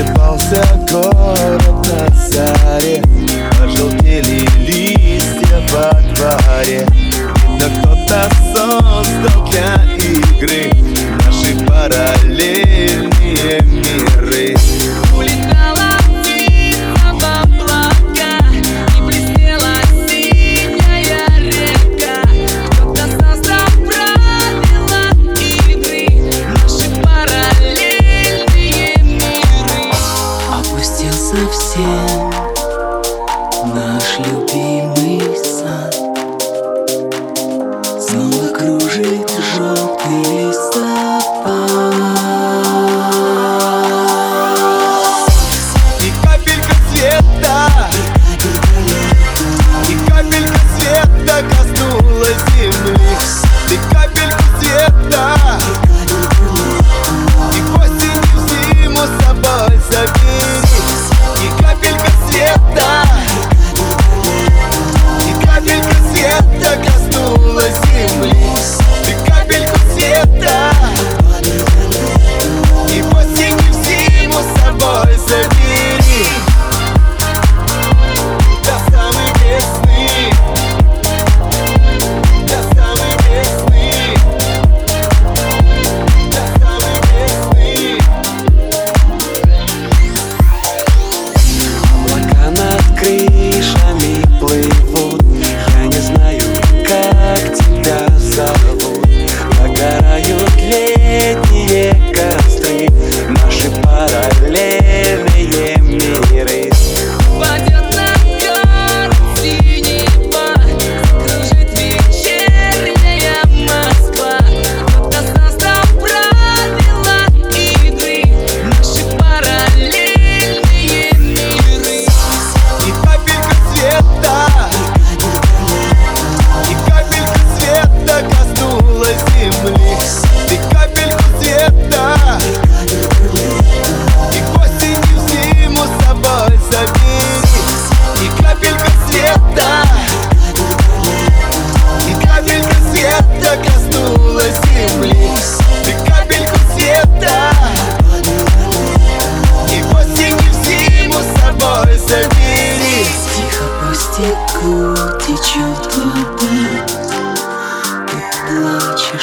Просыпался город на заре Пожелтели листья во дворе. Но кто-то создал